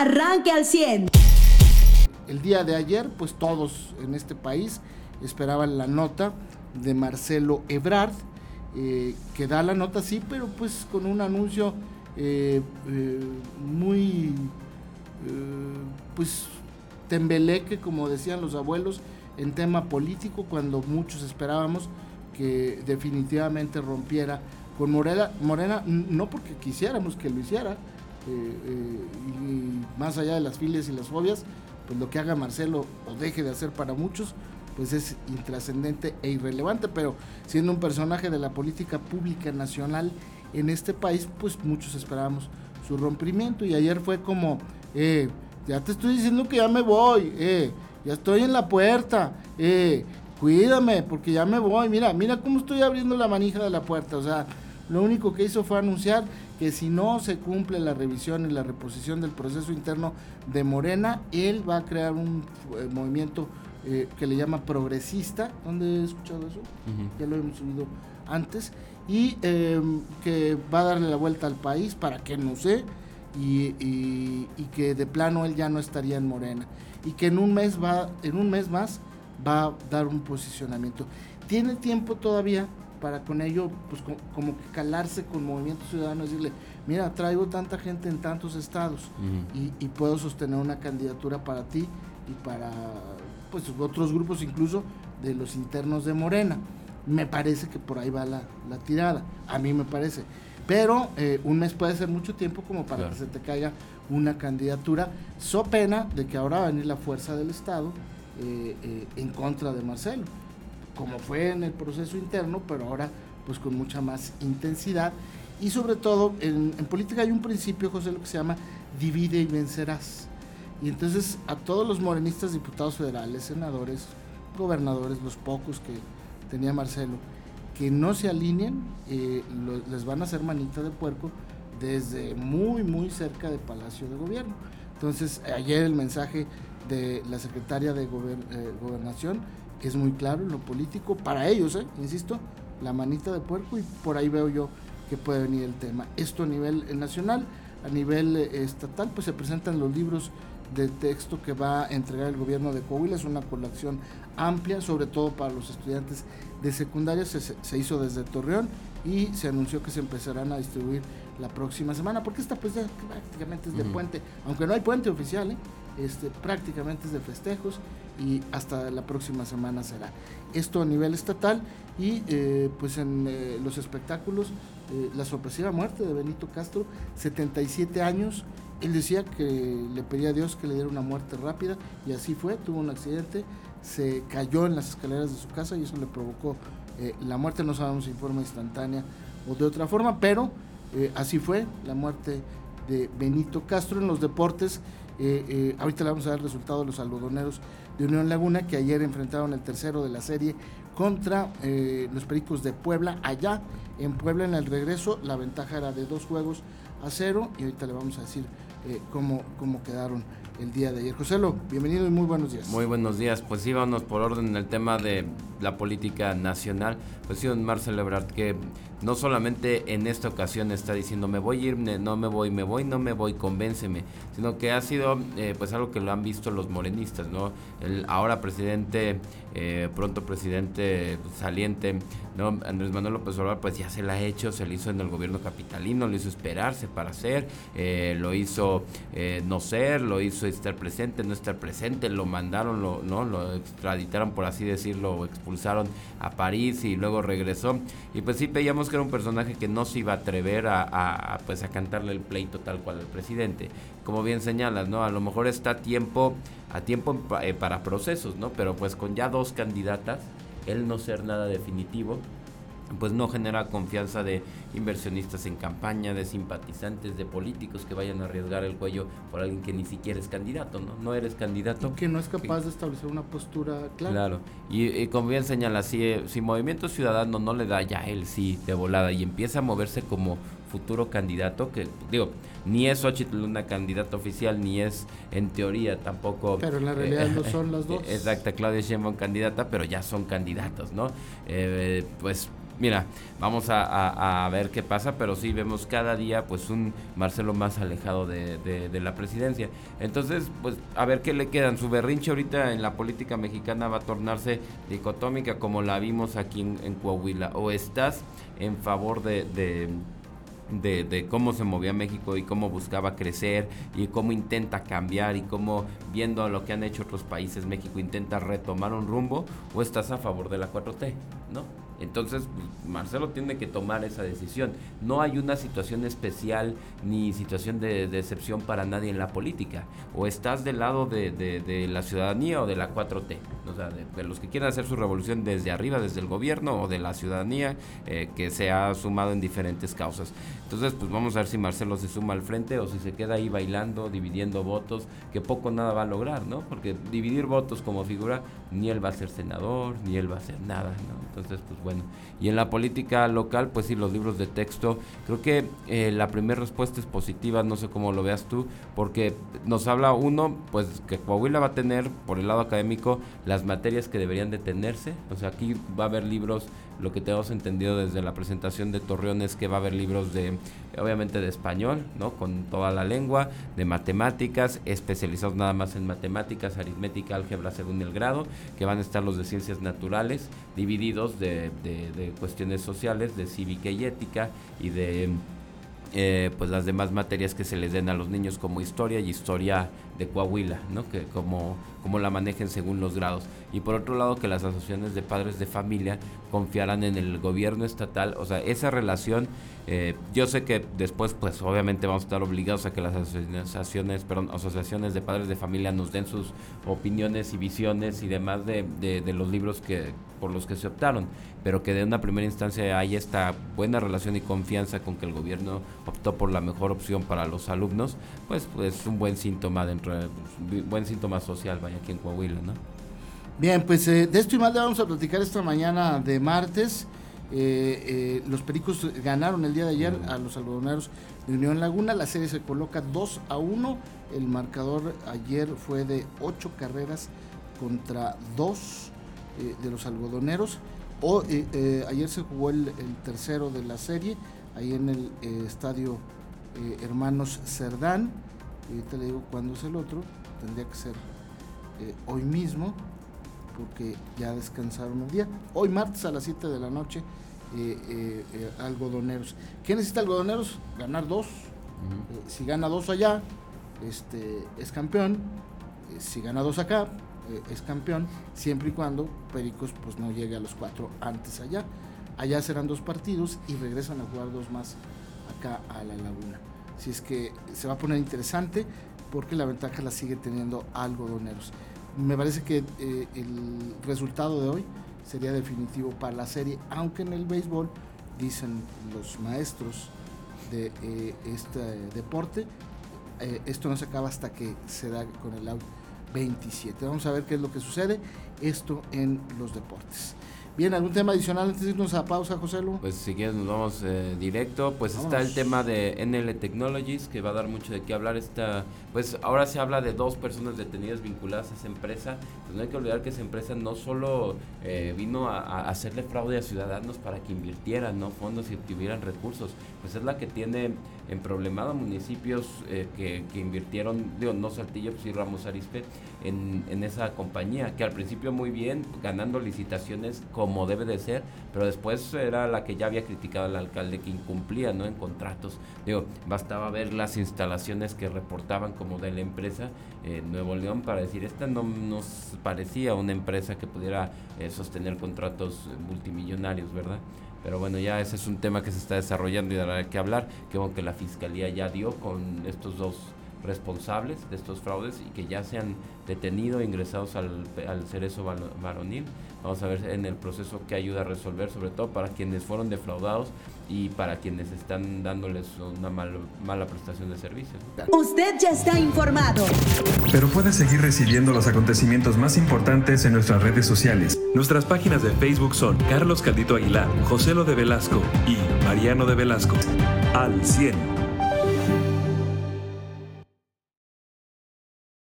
arranque al 100. El día de ayer, pues todos en este país esperaban la nota de Marcelo Ebrard, eh, que da la nota sí, pero pues con un anuncio eh, eh, muy, pues tembeleque, como decían los abuelos, en tema político, cuando muchos esperábamos que definitivamente rompiera con Morena, Morena no porque quisiéramos que lo hiciera, y más allá de las filias y las fobias, pues lo que haga Marcelo o deje de hacer para muchos, pues es intrascendente e irrelevante, pero siendo un personaje de la política pública nacional en este país, pues muchos esperábamos su rompimiento. Y ayer fue como, eh, ya te estoy diciendo que ya me voy, eh, ya estoy en la puerta, eh, cuídame porque ya me voy, mira, mira cómo estoy abriendo la manija de la puerta, o sea, lo único que hizo fue anunciar que si no se cumple la revisión y la reposición del proceso interno de Morena, él va a crear un eh, movimiento eh, que le llama progresista, ¿dónde he escuchado eso? Ya lo hemos subido antes, y em, que va a darle la vuelta al país para que no sé, y, y, que de plano él ya no estaría en Morena, y que en un mes va, en un mes más va a dar un posicionamiento. Tiene tiempo todavía para con ello, pues como que calarse con Movimiento Ciudadano, decirle, mira, traigo tanta gente en tantos estados y, puedo sostener una candidatura para ti y para pues otros grupos incluso de los internos de Morena. Me parece que por ahí va la, tirada, a mí me parece. Pero eh, un mes puede ser mucho tiempo como para que se te caiga una candidatura, so pena de que ahora va a venir la fuerza del Estado eh, eh, en contra de Marcelo como fue en el proceso interno, pero ahora pues con mucha más intensidad. Y sobre todo, en, política hay un principio, José, lo que se llama divide y vencerás. Y entonces a todos los morenistas, diputados federales, senadores, gobernadores, los pocos que tenía Marcelo, que no se alineen, eh, les van a hacer manita de puerco desde muy, muy cerca del Palacio de Gobierno. Entonces, ayer el mensaje de la secretaria de eh, Gobernación es muy claro en lo político, para ellos, ¿eh? insisto, la manita de puerco y por ahí veo yo que puede venir el tema. Esto a nivel eh, nacional, a nivel eh, estatal, pues se presentan los libros de texto que va a entregar el gobierno de Coahuila, es una colección amplia, sobre todo para los estudiantes de secundaria, se, se hizo desde Torreón y se anunció que se empezarán a distribuir la próxima semana, porque esta pues ya prácticamente es de puente, aunque no hay puente oficial, ¿eh? este, prácticamente es de festejos y hasta la próxima semana será. Esto a nivel estatal y eh, pues en eh, los espectáculos, la sorpresiva muerte de Benito Castro, 77 años, él decía que le pedía a Dios que le diera una muerte rápida y así fue, tuvo un accidente, se cayó en las escaleras de su casa y eso le provocó la muerte, no sabemos si en forma instantánea o de otra forma, pero así fue la muerte de Benito Castro en los deportes. ahorita le vamos a dar el resultado de los algodoneros de Unión Laguna, que ayer enfrentaron el tercero de la serie contra eh, los Pericos de Puebla. Allá en Puebla, en el regreso, la ventaja era de dos juegos a cero y ahorita le vamos a decir eh, cómo, cómo quedaron el día de ayer. Joselo, bienvenido y muy buenos días. Muy buenos días. Pues sí, vamos por orden en el tema de la política nacional. Pues sí, don Marcelo Ebrard, que no solamente en esta ocasión está diciendo me voy a ir, no me voy, me voy, no me voy, convénceme, sino que ha sido eh, pues algo que lo han visto los morenistas, ¿no? El ahora presidente, eh, pronto presidente saliente, ¿no? Andrés Manuel López Obrador pues ya se la ha hecho, se lo hizo en el gobierno capitalino, lo hizo esperarse para hacer, eh, lo hizo no ser, lo hizo estar presente, no estar presente, lo mandaron, lo, ¿no? Lo extraditaron por así decirlo, expulsaron a París y luego regresó y pues sí veíamos que era un personaje que no se iba a atrever a, pues a cantarle el pleito tal cual al presidente. Como bien señalas, ¿no? A lo mejor está tiempo, a tiempo eh, para procesos, ¿no? Pero pues con ya dos candidatas, él no ser nada definitivo, pues no genera confianza de inversionistas en campaña, de simpatizantes, de políticos que vayan a arriesgar el cuello por alguien que ni siquiera es candidato, ¿no? No eres candidato. que no es capaz de establecer una postura clara. Claro, y, como bien señala, si, si Movimiento Ciudadano no le da ya el sí de volada y empieza a moverse como futuro candidato, que digo, ni es Xochitl una candidata oficial, ni es en teoría tampoco... Pero en la realidad no son las dos. Exacta, Claudia Sheinbaum candidata, pero ya son candidatos, ¿no? Eh, pues mira, vamos a, ver qué pasa, pero sí vemos cada día pues un Marcelo más alejado de, la presidencia. Entonces, pues a ver qué le quedan. Su berrinche ahorita en la política mexicana va a tornarse dicotómica como la vimos aquí en, Coahuila. O estás en favor de, de, de, cómo se movía México y cómo buscaba crecer y cómo intenta cambiar y cómo viendo lo que han hecho otros países, México intenta retomar un rumbo o estás a favor de la 4T, ¿no? Entonces, pues, Marcelo tiene que tomar esa decisión. No hay una situación especial ni situación de, de excepción para nadie en la política. O estás del lado de, de, la ciudadanía o de la 4T. O sea, de, los que quieren hacer su revolución desde arriba, desde el gobierno o de la ciudadanía eh, que se ha sumado en diferentes causas. Entonces, pues vamos a ver si Marcelo se suma al frente o si se queda ahí bailando, dividiendo votos, que poco nada va a lograr, ¿no? Porque dividir votos como figura, ni él va a ser senador, ni él va a ser nada, ¿no? Entonces, pues bueno. Y en la política local, pues sí, los libros de texto, creo que eh, la primera respuesta es positiva, no sé cómo lo veas tú, porque nos habla uno, pues que Coahuila va a tener, por el lado académico, las materias que deberían de tenerse, o sea, aquí va a haber libros lo que tenemos entendido desde la presentación de Torreón es que va a haber libros de, obviamente de español, ¿no? Con toda la lengua, de matemáticas, especializados nada más en matemáticas, aritmética, álgebra según el grado, que van a estar los de ciencias naturales, divididos de, de cuestiones sociales, de cívica y ética y de eh, pues las demás materias que se les den a los niños como historia y historia de Coahuila, ¿no? que como, como la manejen según los grados. Y por otro lado que las asociaciones de padres de familia confiaran en el gobierno estatal, o sea, esa relación, eh, yo sé que después pues obviamente vamos a estar obligados a que las asociaciones, perdón, asociaciones de padres de familia nos den sus opiniones y visiones y demás de, de, de los libros que, por los que se optaron, pero que de una primera instancia hay esta buena relación y confianza con que el gobierno optó por la mejor opción para los alumnos, pues, pues es un buen síntoma dentro, buen síntoma social, vaya aquí en Coahuila, ¿no? Bien, pues eh, de esto y más le vamos a platicar esta mañana de martes. Eh, eh, los Pericos ganaron el día de ayer a los algodoneros de Unión Laguna. La serie se coloca 2 a 1. El marcador ayer fue de 8 carreras contra 2 eh, de los algodoneros. O, ayer se jugó el, tercero de la serie, ahí en el estadio Hermanos Cerdán. te le digo cuándo es el otro, tendría que ser hoy mismo, porque ya descansaron el día. Hoy martes a las 7 de la noche, algodoneros. ¿Qué necesita algodoneros? Ganar dos. si gana dos allá, este, es campeón. si gana dos acá, eh, es campeón, siempre y cuando Pericos pues no llegue a los cuatro antes allá. Allá serán dos partidos y regresan a jugar dos más acá a la laguna. Si es que se va a poner interesante porque la ventaja la sigue teniendo algodoneros. Me parece que eh, el resultado de hoy sería definitivo para la serie, aunque en el béisbol dicen los maestros de eh, este deporte, esto no se acaba hasta que se da con el out 27. Vamos a ver qué es lo que sucede. Esto en los deportes. Bien, ¿algún tema adicional antes de irnos a pausa, José Lu? Pues si quieres nos vamos eh, directo. Pues está el tema de NL Technologies, que va a dar mucho de qué hablar. Esta, pues ahora se habla de dos personas detenidas vinculadas a esa empresa. Pues no hay que olvidar que esa empresa no solo eh, vino a, hacerle fraude a ciudadanos para que invirtieran ¿no? fondos y tuvieran recursos. Pues es la que tiene en problemado municipios eh, que, que, invirtieron, digo, no Saltillo, pues sí Ramos Arispe, en, en esa compañía, que al principio muy bien, ganando licitaciones como debe de ser, pero después era la que ya había criticado al alcalde que incumplía ¿no? en contratos. Digo, bastaba ver las instalaciones que reportaban como de la empresa Nuevo León para decir, esta no nos parecía una empresa que pudiera eh, sostener contratos multimillonarios, ¿verdad? Pero bueno, ya ese es un tema que se está desarrollando y dará que hablar, que que la fiscalía ya dio con estos dos responsables de estos fraudes y que ya se han detenido e ingresados al, al cerezo varonil. Vamos a ver en el proceso que ayuda a resolver, sobre todo para quienes fueron defraudados y para quienes están dándoles una mala prestación de servicios. Usted ya está informado. Pero puede seguir recibiendo los acontecimientos más importantes en nuestras redes sociales. Nuestras páginas de Facebook son Carlos Caldito Aguilar, José Lo de Velasco y Mariano de Velasco. Al 100.